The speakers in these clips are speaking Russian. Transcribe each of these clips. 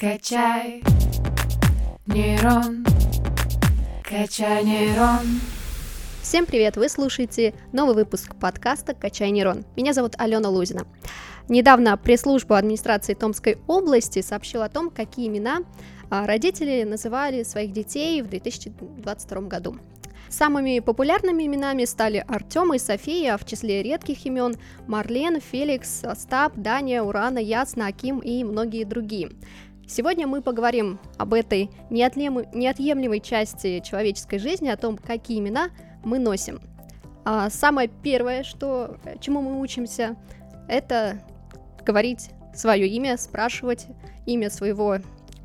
Качай нейрон, качай нейрон. Всем привет! Вы слушаете новый выпуск подкаста «Качай нейрон». Меня зовут Алена Лузина. Недавно пресс-служба администрации Томской области сообщила о том, какие имена а, родители называли своих детей в 2022 году. Самыми популярными именами стали Артем и София, а в числе редких имен Марлен, Феликс, Остап, Даня, Урана, Ясна, Аким и многие другие. Сегодня мы поговорим об этой неотъемлемой части человеческой жизни, о том, какие имена мы носим. А самое первое, что, чему мы учимся, это говорить свое имя, спрашивать имя своего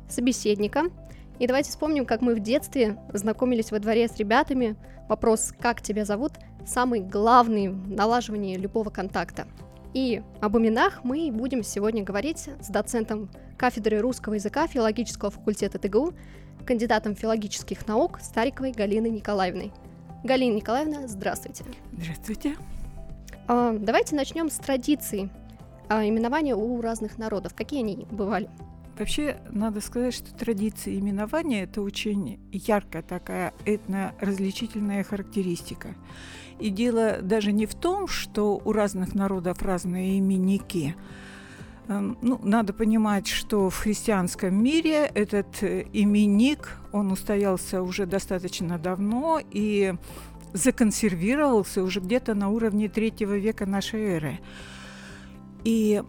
собеседника – и давайте вспомним, как мы в детстве знакомились во дворе с ребятами. Вопрос «как тебя зовут?» самый главный в любого контакта. И об именах мы будем сегодня говорить с доцентом кафедры русского языка филологического факультета ТГУ, кандидатом филологических наук Стариковой Галиной Николаевной. Галина Николаевна, здравствуйте. Здравствуйте. А, давайте начнем с традиций а, именования у разных народов. Какие они бывали? Вообще, надо сказать, что традиция именования – это очень яркая такая этно-различительная характеристика. И дело даже не в том, что у разных народов разные именники. Эм, ну, надо понимать, что в христианском мире этот именник, он устоялся уже достаточно давно и законсервировался уже где-то на уровне третьего века нашей эры. И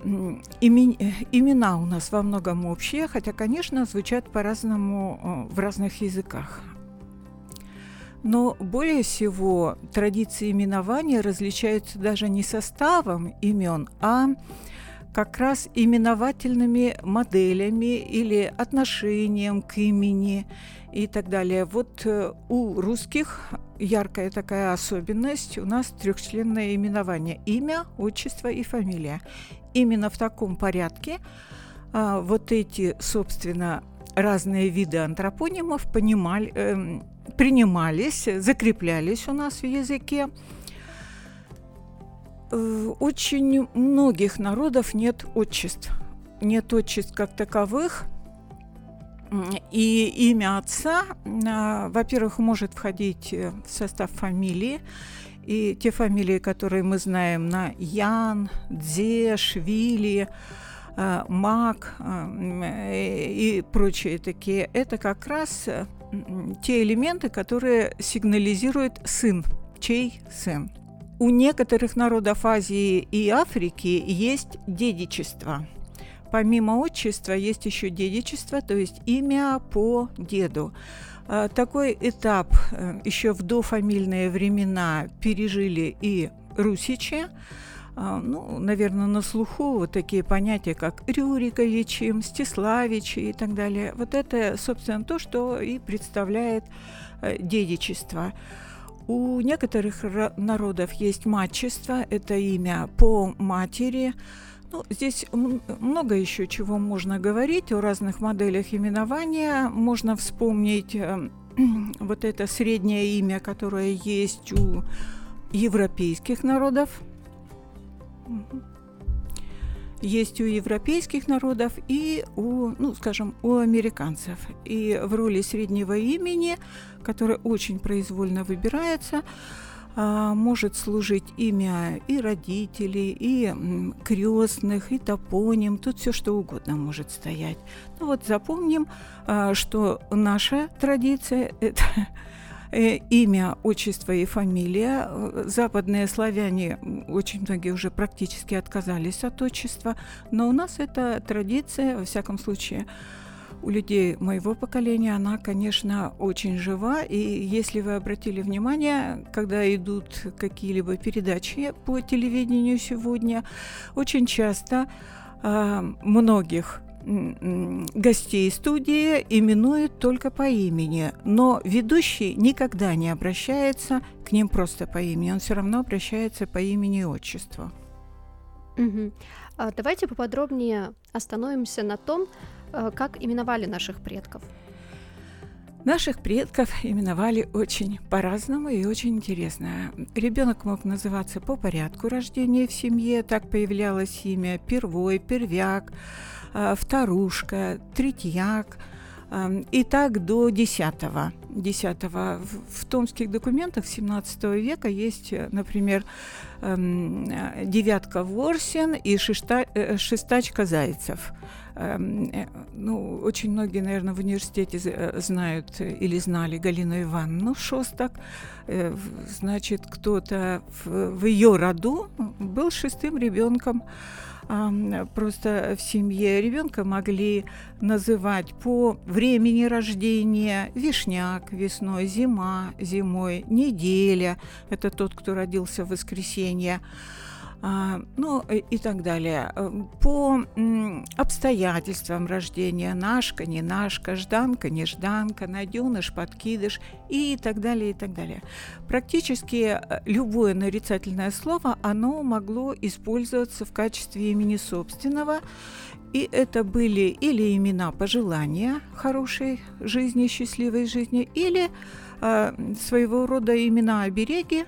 имена у нас во многом общие, хотя, конечно, звучат по-разному э, в разных языках. Но более всего традиции именования различаются даже не составом имен, а как раз именовательными моделями или отношением к имени и так далее. Вот э, у русских яркая такая особенность. У нас трехчленное именование. Имя, отчество и фамилия. Именно в таком порядке а, вот эти, собственно, разные виды антропонимов понимали, э, принимались, закреплялись у нас в языке. Э, очень многих народов нет отчеств. Нет отчеств как таковых – и имя отца, а, во-первых, может входить э, в состав фамилии. И те фамилии, которые мы знаем на Ян, Дзе, Швили, а, Мак а, и прочие такие, это как раз э, те элементы, которые сигнализируют сын, чей сын. У некоторых народов Азии и Африки есть дедичество – Помимо отчества есть еще дедичество, то есть имя по деду. А, такой этап э, еще в дофамильные времена пережили и русичи. А, ну, наверное, на слуху вот такие понятия, как Рюриковичи, Мстиславичи и так далее. Вот это, собственно, то, что и представляет э, дедичество. У некоторых народов есть матчество, это имя по матери, ну, здесь много еще чего можно говорить о разных моделях именования. Можно вспомнить э, вот это среднее имя, которое есть у европейских народов. Есть у европейских народов и у, ну, скажем, у американцев. И в роли среднего имени, которое очень произвольно выбирается, а, может служить имя и родителей, и крестных, и топоним, тут все что угодно может стоять. Ну вот запомним, а, что наша традиция – это имя, отчество и фамилия. Западные славяне, очень многие уже практически отказались от отчества, но у нас это традиция, во всяком случае, у людей моего поколения она, конечно, очень жива. И если вы обратили внимание, когда идут какие-либо передачи по телевидению сегодня, очень часто э, многих гостей студии именуют только по имени, но ведущий никогда не обращается к ним просто по имени, он все равно обращается по имени и отчеству. Угу. А давайте поподробнее остановимся на том, Э, как именовали наших предков? Наших предков именовали очень по-разному и очень интересно. Ребенок мог называться по порядку рождения в семье, так появлялось имя первой, первяк, вторушка, третьяк, э, и так до десятого. Десятого. В, томских документах 17 века есть, например, эм, девятка Ворсин и шеста, э, шестачка Зайцев. Эм, э, ну, очень многие, наверное, в университете э, знают или знали Галину Ивановну Шостак. Э, значит, кто-то в ее роду был шестым ребенком. Просто в семье ребенка могли называть по времени рождения вишняк весной, зима зимой, неделя. Это тот, кто родился в воскресенье ну и так далее. Э, по обстоятельствам рождения Нашка, не Нашка, Жданка, не Жданка, Надюныш, Подкидыш и так далее, и так далее. Практически э, любое нарицательное слово, оно могло использоваться в качестве имени собственного, и это были или имена пожелания хорошей жизни, счастливой жизни, или э, своего рода имена обереги,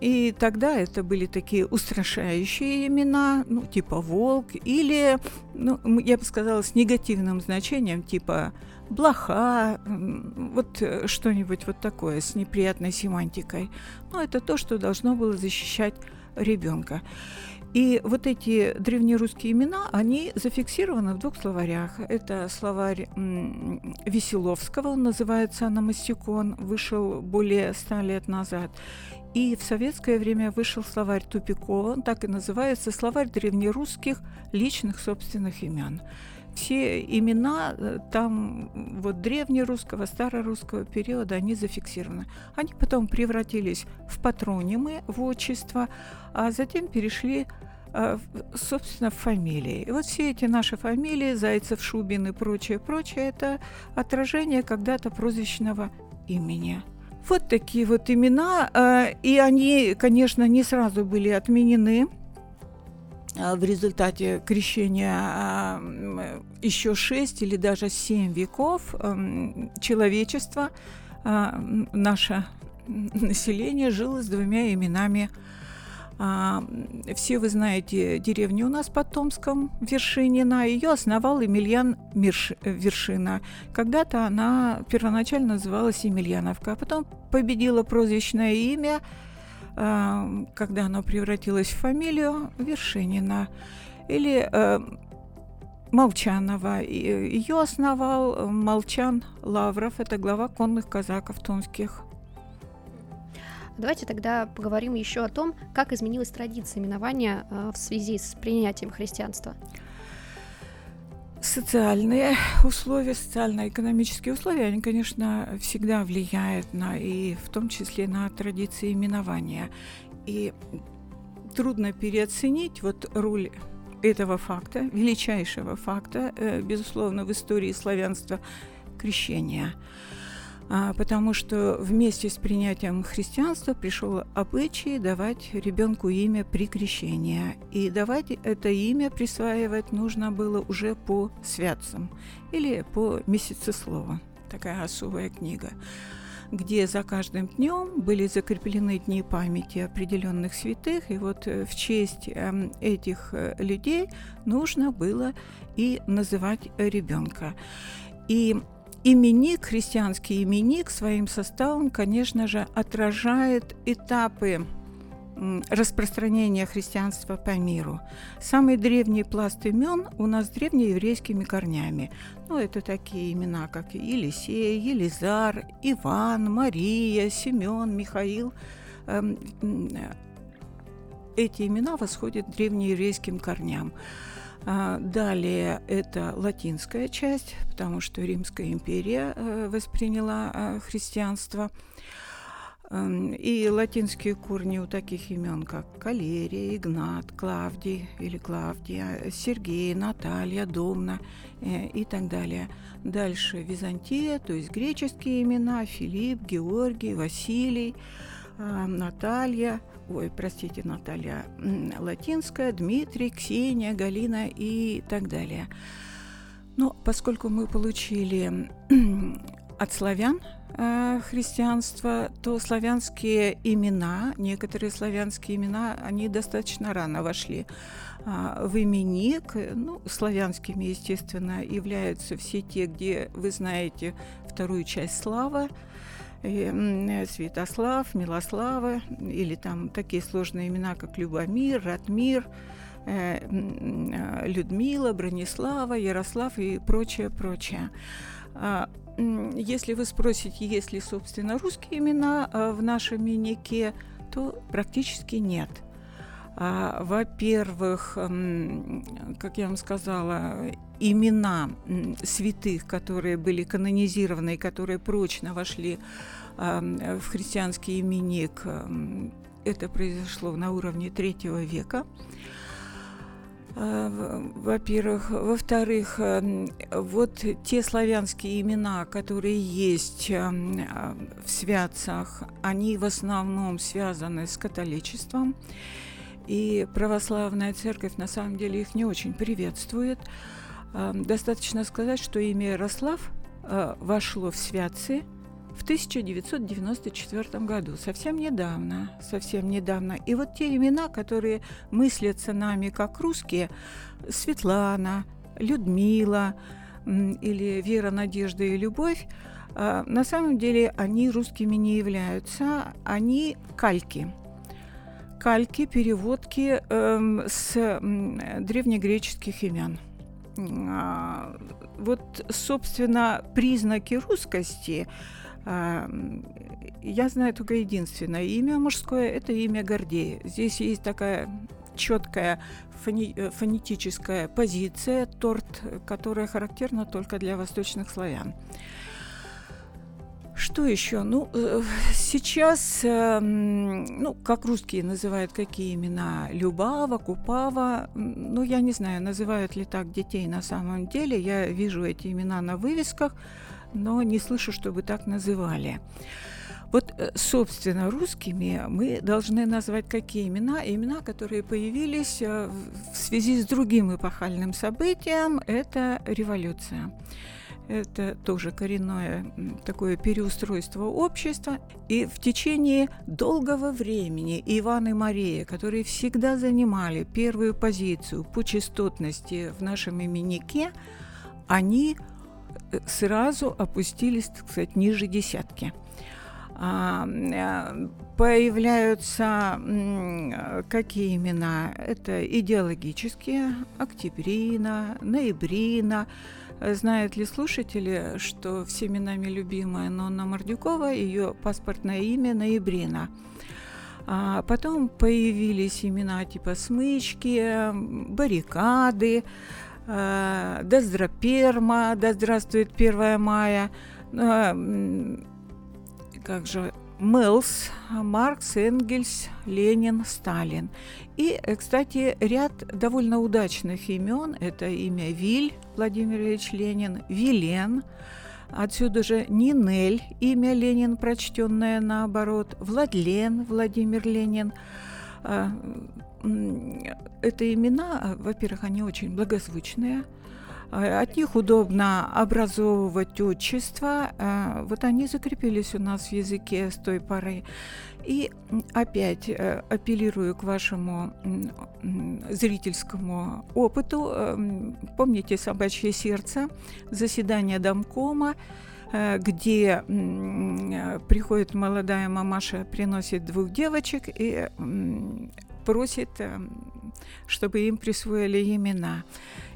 и тогда это были такие устрашающие имена, ну, типа волк, или, ну, я бы сказала, с негативным значением, типа блоха, вот э, что-нибудь вот такое с неприятной семантикой. Ну, это то, что должно было защищать ребенка. И вот эти древнерусские имена, они зафиксированы в двух словарях. Это словарь Веселовского, он называется «Аномастикон», вышел более ста лет назад. И в советское время вышел словарь Тупикова, он так и называется, словарь древнерусских личных собственных имен. Все имена э, там вот древнерусского, старорусского периода, они зафиксированы. Они потом превратились в патронимы, в отчество, а затем перешли э, собственно, фамилии. И вот все эти наши фамилии, Зайцев, Шубин и прочее, прочее, это отражение когда-то прозвищного имени. Вот такие вот имена, э, и они, конечно, не сразу были отменены э, в результате крещения э, еще шесть или даже семь веков человечество, наше население жило с двумя именами – а, все вы знаете деревню у нас под Томском, Вершинина. Ее основал Емельян Мирш, Вершина. Когда-то она первоначально называлась Емельяновка, а потом победила прозвищное имя, а, когда оно превратилось в фамилию Вершинина. Или а, Молчанова. Ее основал Молчан Лавров, это глава конных казаков томских. Давайте тогда поговорим еще о том, как изменилась традиция именования э, в связи с принятием христианства. Социальные условия, социально-экономические условия, они, конечно, всегда влияют на, и в том числе на традиции именования. И трудно переоценить вот роль этого факта, величайшего факта, э, безусловно, в истории славянства крещения – потому что вместе с принятием христианства пришел обычай давать ребенку имя при крещении. И давать это имя присваивать нужно было уже по святцам или по месяцеслову. Такая особая книга где за каждым днем были закреплены дни памяти определенных святых, и вот э, в честь эм, этих э, людей нужно было и называть ребенка. И именик, христианский именик своим составом, конечно же, отражает этапы распространения христианства по миру. Самый древний пласт имен у нас древнееврейскими корнями. Ну, это такие имена, как Елисей, Елизар, Иван, Мария, Семен, Михаил. Эм, эти имена восходят к древнееврейским корням. А, далее это латинская часть, потому что Римская империя э, восприняла э, христианство. Эм, и латинские корни у таких имен, как Калерия, Игнат, Клавдий или Клавдия, Сергей, Наталья, Домна э, и так далее. Дальше Византия, то есть греческие имена, Филипп, Георгий, Василий, Наталья, ой, простите, Наталья Латинская, Дмитрий, Ксения, Галина и так далее. Но поскольку мы получили от славян э, христианства, то славянские имена, некоторые славянские имена, они достаточно рано вошли э, в именик. Ну, славянскими, естественно, являются все те, где вы знаете вторую часть слава, Святослав, Милослава, или там такие сложные имена, как Любомир, Ратмир, э, э, Людмила, Бронислава, Ярослав и прочее, прочее. А, если вы спросите, есть ли, собственно, русские имена а, в нашем минике, то практически нет. А, во-первых, как я вам сказала, имена святых, которые были канонизированы и которые прочно вошли в христианский именик, это произошло на уровне третьего века. Э, во-первых. Во-вторых, эм, вот те славянские имена, которые есть эм, в святцах, они в основном связаны с католичеством. И православная церковь на самом деле их не очень приветствует. Достаточно сказать, что имя Ярослав э, вошло в святцы – в 1994 году, совсем недавно, совсем недавно. И вот те имена, которые мыслятся нами как русские, Светлана, Людмила или Вера, Надежда и Любовь, а, на самом деле они русскими не являются, они кальки. Кальки, переводки э, с древнегреческих имен. А, вот, собственно, признаки русскости я знаю только единственное имя мужское – это имя Гордея. Здесь есть такая четкая фони э, фонетическая позиция, торт, которая характерна только для восточных славян. Что еще? Ну, э, сейчас, эм, ну, как русские называют какие имена? Любава, Купава. Ну, я не знаю, называют ли так детей на самом деле. Я вижу эти имена на вывесках но не слышу, чтобы так называли. Вот, э, собственно, русскими мы должны назвать какие имена? Имена, которые появились э, в связи с другим эпохальным событием – это революция. Это тоже коренное такое переустройство общества. И в течение долгого времени Иван и Мария, которые всегда занимали первую позицию по частотности в нашем именнике, они сразу опустились, так сказать, ниже десятки. А, э, появляются какие имена? Это идеологические, октябрина, ноябрина. Знают ли слушатели, что всеми нами любимая Нонна Мордюкова, ее паспортное имя Ноябрина. А потом появились имена типа смычки, баррикады, э, да здравствует 1 мая, э, как же, Мэлс, Маркс, Энгельс, Ленин, Сталин. И, э, кстати, ряд довольно удачных имен. Это имя Виль Владимир Ильич Ленин, Вилен, Отсюда же Нинель, имя Ленин, прочтенное наоборот, Владлен, Владимир Ленин, а, это имена, а, во-первых, они очень благозвучные, от них удобно образовывать отчество. Вот они закрепились у нас в языке с той поры. И опять э, апеллирую к вашему зрительскому опыту. Эм, помните «Собачье сердце», заседание домкома, э, где приходит молодая мамаша, приносит двух девочек и просит, эм, чтобы им присвоили имена.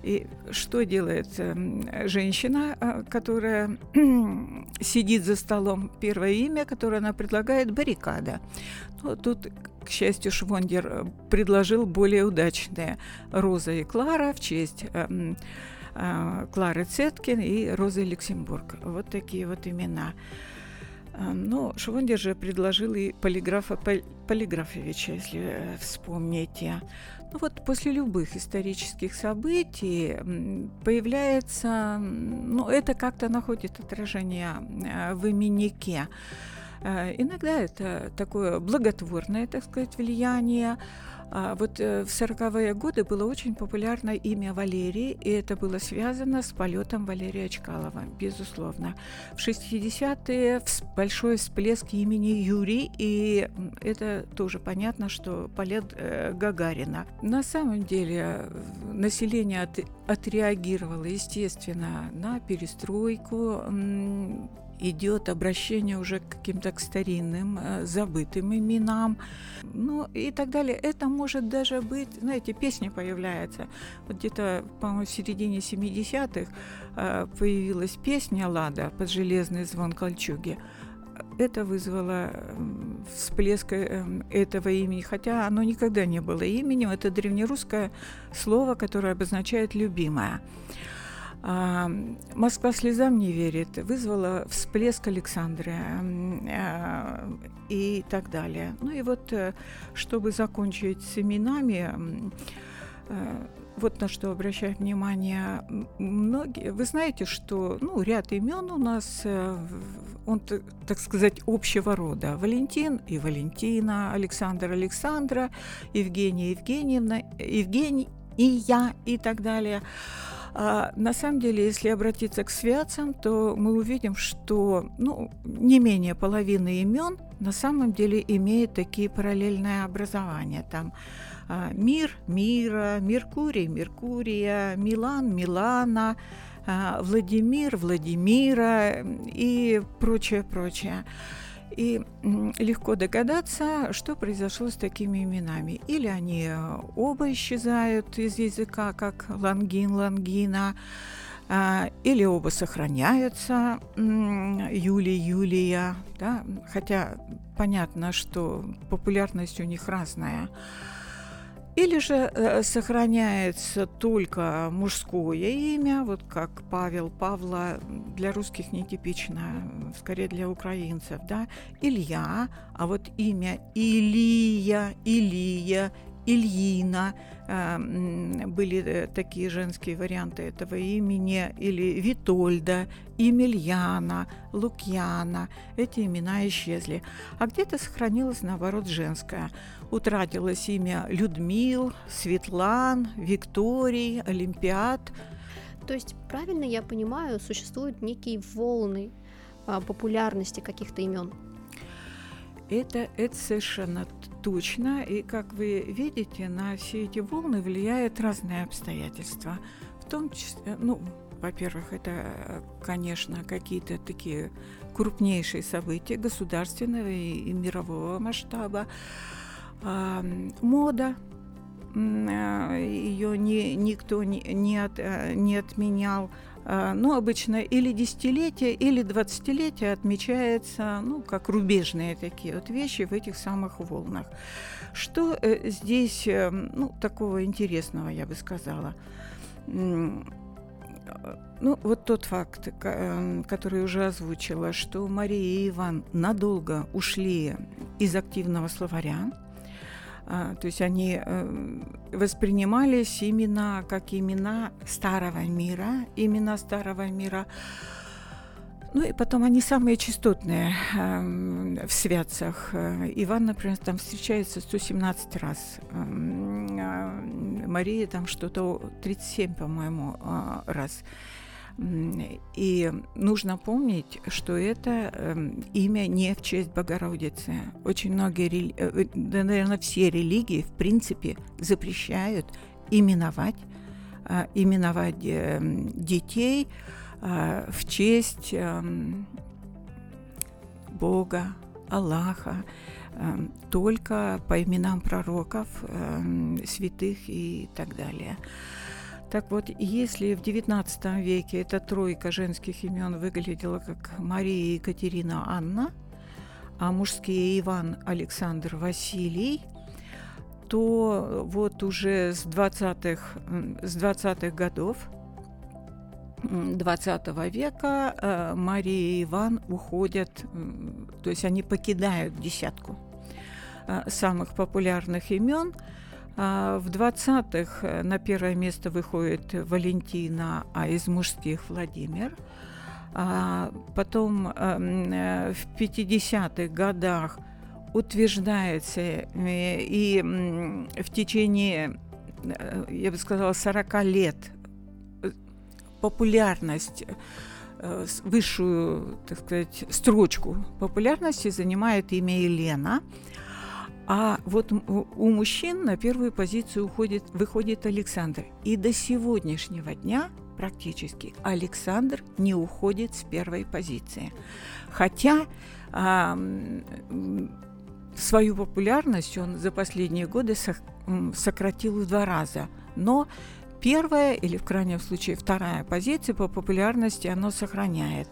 И что делает эм, женщина, э, которая сидит за столом? Первое имя, которое она предлагает, баррикада. Ну, тут, к счастью, Швондер э, предложил более удачное. Роза и Клара в честь эм, э, Клары Цеткин и Розы Люксембург. Вот такие вот имена. Но Швондер же предложил и полиграфа Полиграфовича, если э, вспомните. Ну вот после любых исторических событий появляется, ну это как-то находит отражение э, в именнике. Э, иногда это такое благотворное, так сказать, влияние, А вот э, в 40-е годы было очень популярно имя Валерий, и это было связано с полетом Валерия Чкалова, безусловно. В 60-е большой всплеск имени Юрий, и это тоже понятно, что полет э, Гагарина. На самом деле население от, отреагировало, естественно, на перестройку, идет обращение уже к каким-то старинным, э, забытым именам, ну и так далее. Это может даже быть, знаете, песня появляется. Вот где-то, по-моему, в середине 70-х э, появилась песня «Лада» под железный звон кольчуги это вызвало всплеск э, этого имени, хотя оно никогда не было именем. Это древнерусское слово, которое обозначает «любимая». А, Москва слезам не верит, вызвала всплеск Александры а, и так далее. Ну и вот, э, чтобы закончить с именами, э, вот на что обращаю внимание многие. Вы знаете, что ну, ряд имен у нас, э, он, так сказать, общего рода. Валентин и Валентина, Александр Александра, Евгения Евгеньевна, Евгений и я и так далее. А, на самом деле, если обратиться к святцам, то мы увидим, что ну, не менее половины имен на самом деле имеют такие параллельные образования. Там а, мир, мира, Меркурий, Меркурия, Милан, Милана, а, Владимир, Владимира и прочее, прочее. И легко догадаться, что произошло с такими именами. Или они э, оба исчезают из языка, как лангин, лангина, а, или оба сохраняются, Юлия, Юлия, да? хотя понятно, что популярность у них разная. Или же э, сохраняется только мужское имя, вот как Павел, Павла, для русских нетипично, скорее для украинцев, да, Илья, а вот имя Илия, Илия, Ильина, э, были э, такие женские варианты этого имени, или Витольда, Емельяна, Лукьяна. Эти имена исчезли. А где-то сохранилось, наоборот, женское. Утратилось имя Людмил, Светлан, Викторий, Олимпиад. То есть, правильно я понимаю, существуют некие волны а, популярности каких-то имен? Это, это совершенно точно. И, как вы видите, на все эти волны влияют разные обстоятельства. В том числе, ну, во-первых, это, конечно, какие-то такие крупнейшие события государственного и, мирового масштаба. Мода, ее ни, никто не, не, от, э, не отменял. А, ну, обычно или десятилетие, или двадцатилетие отмечается, ну, как рубежные такие вот вещи в этих самых волнах. Что э, здесь, э, ну, такого интересного, я бы сказала? Ну, вот тот факт, который уже озвучила, что Мария и Иван надолго ушли из активного словаря, а, то есть они э, воспринимались именно как имена старого мира, имена старого мира. Ну и потом они самые частотные э, в святцах. Иван, например, там встречается 117 раз. Эм, э, Мария там что-то 37, по-моему, э, раз. И нужно помнить, что это э, имя не в честь Богородицы. Очень многие, э, да, наверное, все религии, в принципе, запрещают именовать, э, именовать э, детей э, в честь э, Бога, Аллаха, э, только по именам пророков, э, святых и так далее. Так вот, если в XIX веке эта тройка женских имен выглядела как Мария, Екатерина, Анна, а мужские Иван, Александр, Василий, то вот уже с 20-х, с 20 годов 20 века э, Мария и Иван уходят, то есть они покидают десятку э, самых популярных имен – а, в 20-х э, на первое место выходит Валентина, а из мужских Владимир. А потом эм, э, в 50-х годах утверждается и в течение, я бы сказала, 40 лет популярность высшую, так сказать, строчку популярности занимает имя Елена. А вот у мужчин на первую позицию уходит, выходит Александр. И до сегодняшнего дня практически Александр не уходит с первой позиции. Хотя а, свою популярность он за последние годы сократил в два раза. Но первая или в крайнем случае вторая позиция по популярности оно сохраняет.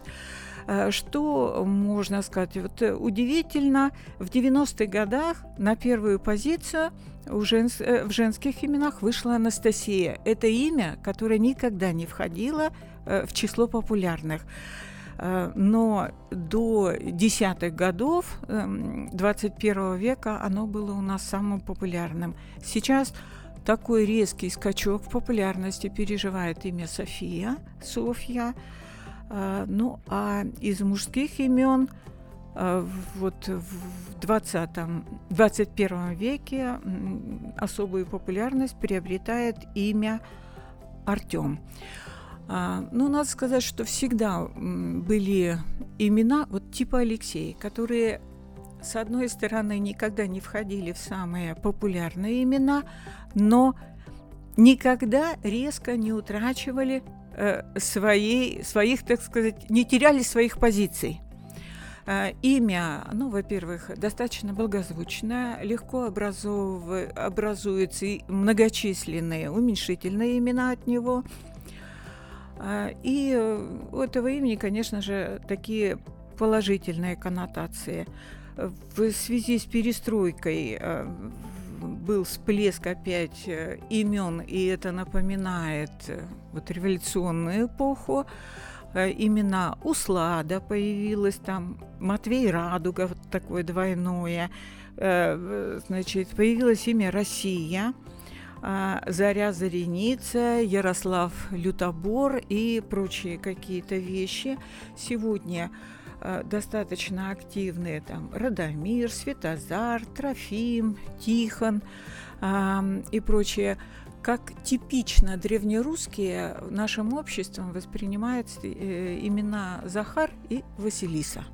Э, что можно сказать? Вот э, удивительно, в 90-х годах на первую позицию у женс... Э, в женских именах вышла Анастасия. Это имя, которое никогда не входило в число популярных. Но до десятых годов 21 века оно было у нас самым популярным. Сейчас такой резкий скачок в популярности переживает имя София, Софья. А, ну, а из мужских имен а, вот в 20 21 веке особую популярность приобретает имя Артем. А, ну, надо сказать, что всегда были имена вот типа Алексей, которые с одной стороны никогда не входили в самые популярные имена, но никогда резко не утрачивали своей, своих, так сказать, не теряли своих позиций. Э, имя, ну, во-первых, достаточно благозвучное, легко образув... образуются многочисленные уменьшительные имена от него. Э, и у этого имени, конечно же, такие положительные коннотации. В связи с перестройкой был всплеск опять э, имен, и это напоминает э, вот революционную эпоху. Э, имена Услада появилась там, Матвей Радуга, вот такое двойное. Значит, появилось имя Россия, Заря Зареница, Ярослав Лютобор и прочие какие-то вещи. Сегодня достаточно активные там Радомир, Светозар, Трофим, Тихон э, и прочие, как типично древнерусские нашим обществом воспринимаются э, имена Захар и Василиса.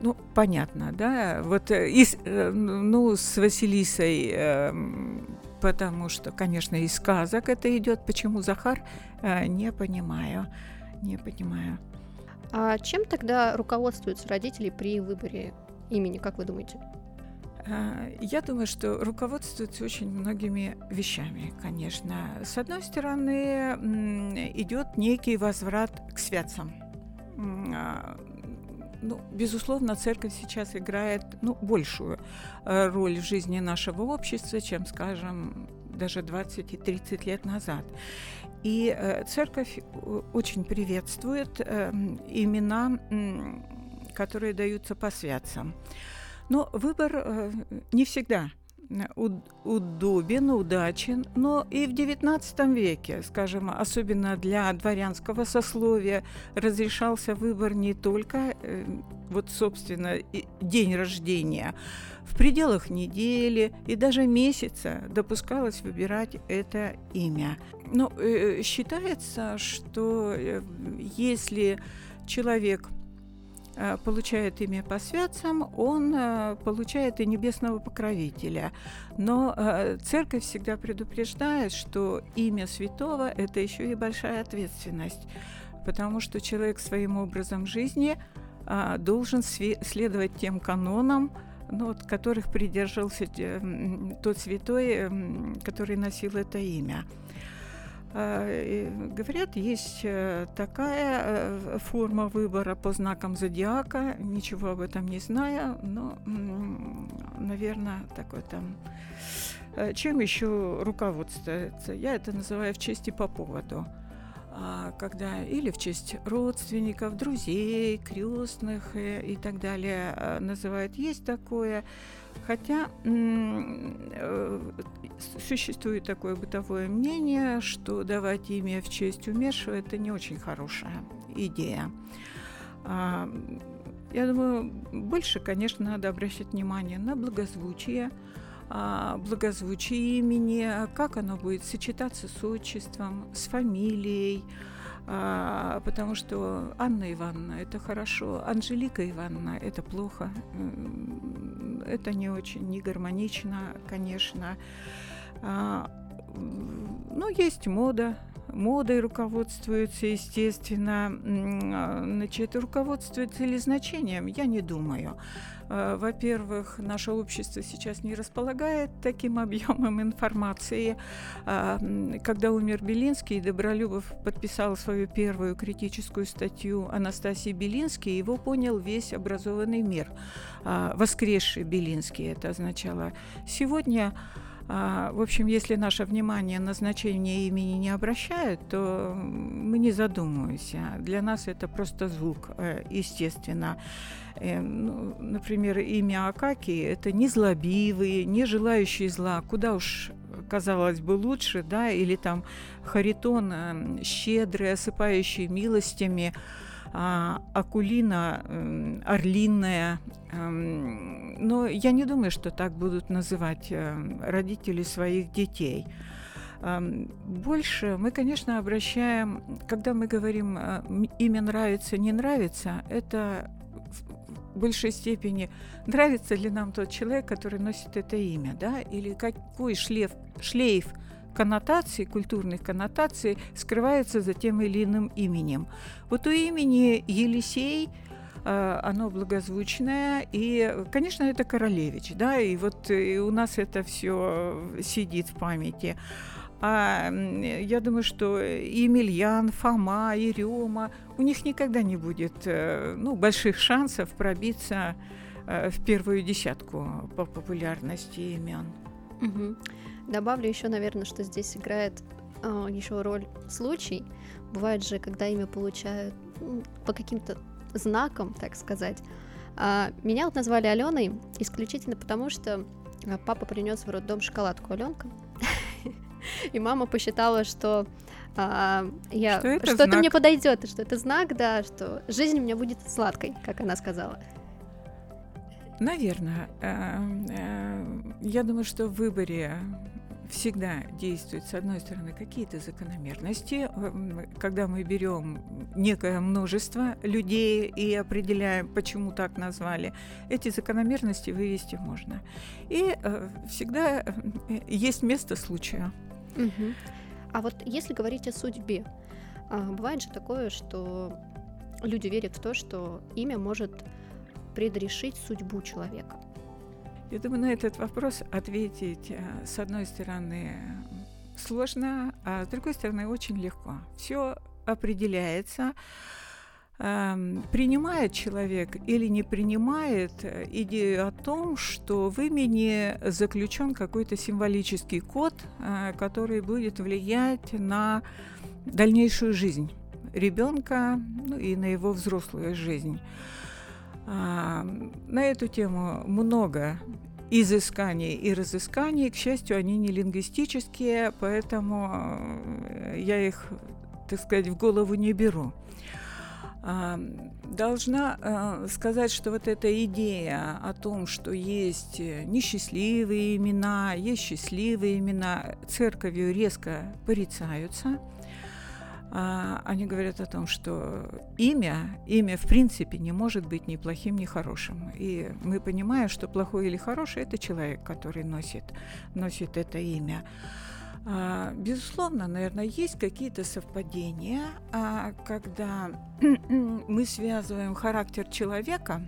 Ну, понятно, да? Вот э, и, э, ну, с Василисой, э, потому что, конечно, из сказок это идет. Почему Захар, э, не понимаю, не понимаю. А чем тогда руководствуются родители при выборе имени, как вы думаете? А, я думаю, что руководствуются очень многими вещами, конечно. С одной стороны, идет некий возврат к святцам. А, ну, безусловно, церковь сейчас играет ну, большую э, роль в жизни нашего общества, чем, скажем, даже 20 и 30 лет назад. И э, церковь э, очень приветствует э, имена, которые даются по святцам. Но выбор э, не всегда удобен, удачен, но и в XIX веке, скажем, особенно для дворянского сословия, разрешался выбор не только, э, вот, собственно, день рождения, в пределах недели и даже месяца допускалось выбирать это имя. Но э, считается, что э, если человек получает имя по святцам, он э, получает и небесного покровителя. Но э, церковь всегда предупреждает, что имя святого – это еще и большая ответственность, потому что человек своим образом жизни должен следовать тем канонам, ну, вот, которых придерживался тот святой, который носил это имя. А, говорят, есть э, такая э, форма выбора по знакам зодиака, ничего об этом не знаю, но, наверное, такой там... Э, чем еще руководствуется? Я это называю в честь и по поводу а, когда или в честь родственников, друзей, крестных и, и так далее называют. Есть такое. Хотя э, существует такое бытовое мнение, что давать имя в честь умершего – это не очень хорошая идея. А, Я думаю, больше, конечно, надо обращать внимание на благозвучие, а, благозвучие имени, как оно будет сочетаться с отчеством, с фамилией, а, потому что Анна Ивановна – это хорошо, Анжелика Ивановна – это плохо, это не очень, не гармонично, конечно. А, ну, есть мода, модой руководствуются, естественно. А, значит, руководствуются ли значением? Я не думаю. А, во-первых, наше общество сейчас не располагает таким объемом информации. А, когда умер Белинский, Добролюбов подписал свою первую критическую статью Анастасии Белинский, его понял весь образованный мир. Воскресший Белинский это означало. Сегодня в общем, если наше внимание на значение имени не обращает, то мы не задумываемся. Для нас это просто звук, э, естественно. Э, ну, например, имя Акаки – это не злобивый, не желающий зла. Куда уж казалось бы, лучше, да, или там Харитон, э, щедрый, осыпающий милостями – а, акулина э, орлиная. Э, но я не думаю, что так будут называть э, родители своих детей. Больше мы, конечно, обращаем, когда мы говорим э, имя нравится, не нравится, это в большей степени нравится ли нам тот человек, который носит это имя, да, или какой шлейф, шлейф коннотаций, культурных коннотаций скрывается за тем или иным именем. Вот у имени Елисей э, оно благозвучное, и, конечно, это Королевич, да, и вот и у нас это все сидит в памяти. А я думаю, что Емельян, Фома, Ерема, у них никогда не будет э, ну, больших шансов пробиться э, в первую десятку по популярности имен. Угу. Добавлю еще, наверное, что здесь играет э, еще роль случай. Бывает же, когда имя получают по каким-то знакам, так сказать. А меня вот назвали Аленой исключительно потому, что а, папа принес в роддом шоколадку Аленка. И мама посчитала, что а, я что это, что это мне подойдет, что это знак, да, что жизнь у меня будет сладкой, как она сказала. Наверное. Э, э, я думаю, что в выборе всегда действуют, с одной стороны, какие-то закономерности. Э, когда мы берем некое множество людей и определяем, почему так назвали, эти закономерности вывести можно. И всегда есть место случая. Угу. А вот если говорить о судьбе, а, бывает же такое, что люди верят в то, что имя может предрешить судьбу человека? Я думаю, на этот вопрос ответить э, с одной стороны сложно, а с другой стороны очень легко. Все определяется. Эм, принимает человек или не принимает э, идею о том, что в имени заключен какой-то символический код, э, который будет влиять на дальнейшую жизнь ребенка ну, и на его взрослую жизнь. А, на эту тему много изысканий и разысканий. К счастью, они не лингвистические, поэтому э, я их, так сказать, в голову не беру. А, должна э, сказать, что вот эта идея о том, что есть несчастливые имена, есть счастливые имена, церковью резко порицаются – а, они говорят о том, что имя, имя в принципе не может быть ни плохим, ни хорошим. И мы понимаем, что плохой или хороший – это человек, который носит, носит это имя. А, безусловно, наверное, есть какие-то совпадения, а, когда мы связываем характер человека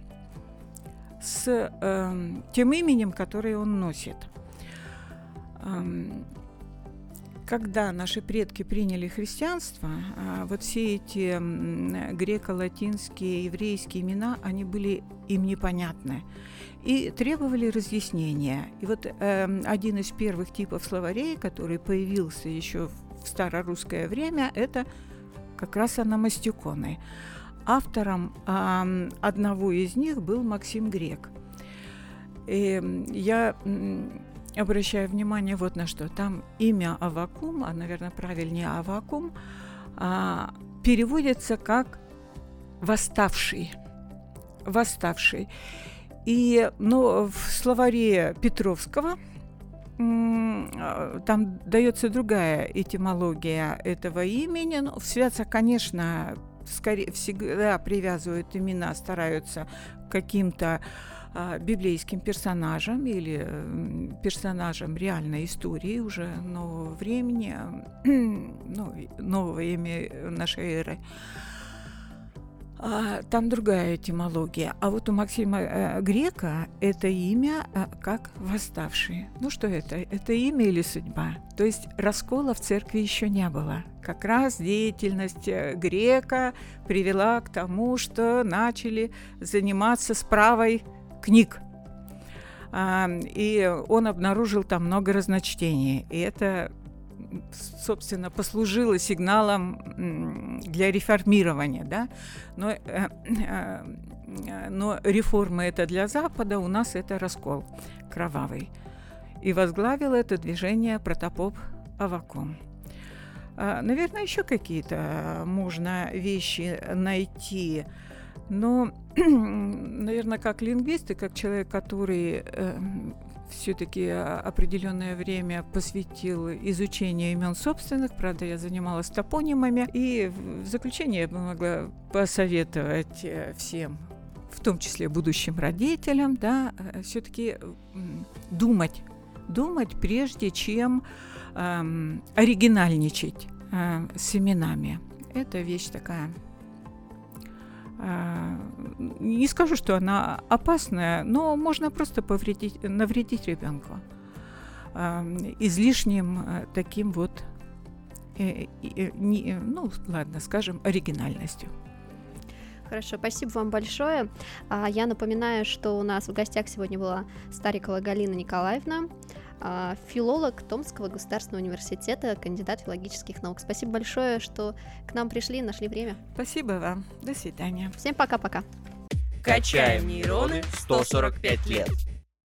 с э, тем именем, которое он носит когда наши предки приняли христианство, а, вот все эти греко-латинские, еврейские имена, они были им непонятны и требовали разъяснения. И вот э, один из первых типов словарей, который появился еще в старорусское время, это как раз аномастиконы. Автором э, одного из них был Максим Грек. И я обращаю внимание вот на что. Там имя Авакум, а, наверное, правильнее восставший. И ну, в словаре Петровского там дается другая этимология этого имени. Ну, в святцах, конечно, скорее всегда привязывают имена, стараются каким-то а, библейским персонажам или персонажам реальной истории уже нового времени, ну, нового времени нашей эры. А, там другая этимология. А вот у Максима э, Грека это имя э, как восставший. Ну что это? Это имя или судьба? То есть раскола в церкви еще не было. Как раз деятельность э, Грека привела к тому, что начали заниматься справой книг. А, и он обнаружил там много разночтений. И это собственно, послужило сигналом для реформирования, да, но, э, э, но реформа это для Запада, у нас это раскол кровавый. И возглавил это движение протопоп Авакум. А, наверное, еще какие-то можно вещи найти, но, наверное, как лингвист и как человек, который э, все-таки а, определенное время посвятил изучению имен собственных. Правда, я занималась топонимами. И в заключение я бы могла посоветовать э, всем, в том числе будущим родителям, да, э, все-таки думать, думать прежде чем эм, оригинальничать э, с именами. Это вещь такая не скажу, что она опасная, но можно просто повредить, навредить ребенку а, излишним э, таким вот, э, ну ладно, скажем, оригинальностью. Хорошо, спасибо вам большое. А, я напоминаю, что у нас в гостях сегодня была Старикова Галина Николаевна, филолог Томского государственного университета, кандидат филологических наук. Спасибо большое, что к нам пришли и нашли время. Спасибо вам. До свидания. Всем пока-пока. Качаем нейроны 145 лет.